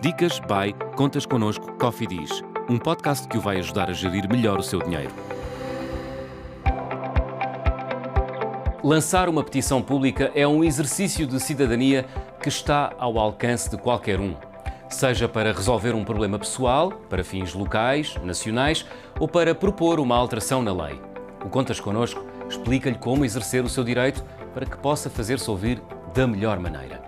Dicas by Contas Connosco Coffee Diz, um podcast que o vai ajudar a gerir melhor o seu dinheiro. Lançar uma petição pública é um exercício de cidadania que está ao alcance de qualquer um. Seja para resolver um problema pessoal, para fins locais, nacionais ou para propor uma alteração na lei. O Contas Connosco explica-lhe como exercer o seu direito para que possa fazer-se ouvir da melhor maneira.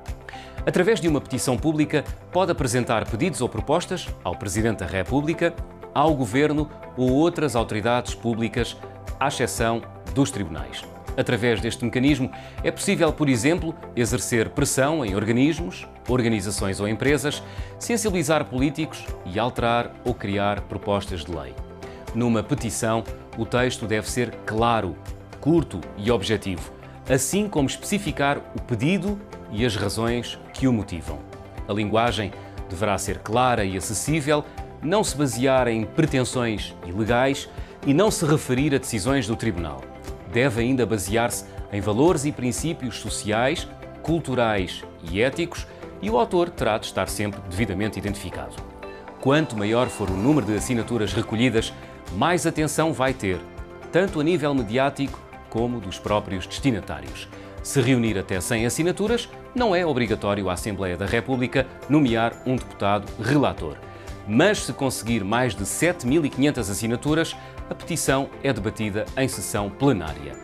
Através de uma petição pública, pode apresentar pedidos ou propostas ao Presidente da República, ao Governo ou outras autoridades públicas, à exceção dos tribunais. Através deste mecanismo, é possível, por exemplo, exercer pressão em organismos, organizações ou empresas, sensibilizar políticos e alterar ou criar propostas de lei. Numa petição, o texto deve ser claro, curto e objetivo, assim como especificar o pedido e as razões que o motivam. A linguagem deverá ser clara e acessível, não se basear em pretensões ilegais e não se referir a decisões do Tribunal. Deve ainda basear-se em valores e princípios sociais, culturais e éticos e o autor terá de estar sempre devidamente identificado. Quanto maior for o número de assinaturas recolhidas, mais atenção vai ter, tanto a nível mediático como dos próprios destinatários. Se reunir até 100 assinaturas, não é obrigatório a Assembleia da República nomear um deputado relator. Mas se conseguir mais de 7.500 assinaturas, a petição é debatida em sessão plenária.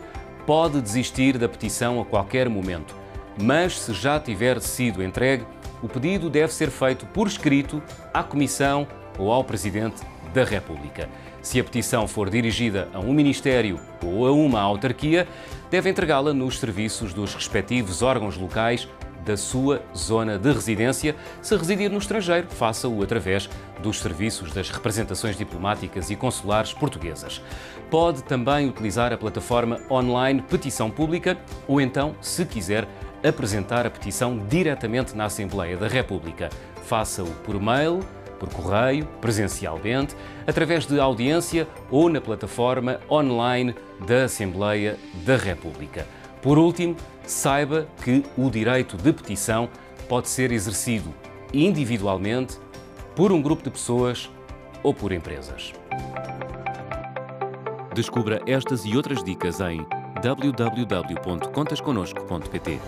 Pode desistir da petição a qualquer momento, mas se já tiver sido entregue, o pedido deve ser feito por escrito à Comissão ou ao Presidente da República. Se a petição for dirigida a um ministério ou a uma autarquia, deve entregá-la nos serviços dos respectivos órgãos locais da sua zona de residência. Se residir no estrangeiro, faça-o através dos serviços das representações diplomáticas e consulares portuguesas. Pode também utilizar a plataforma online Petição Pública ou então, se quiser, apresentar a petição diretamente na Assembleia da República. Faça-o por mail por correio, presencialmente, através de audiência ou na plataforma online da Assembleia da República. Por último, saiba que o direito de petição pode ser exercido individualmente, por um grupo de pessoas ou por empresas. Descubra estas e outras dicas em www.contasconosco.pt.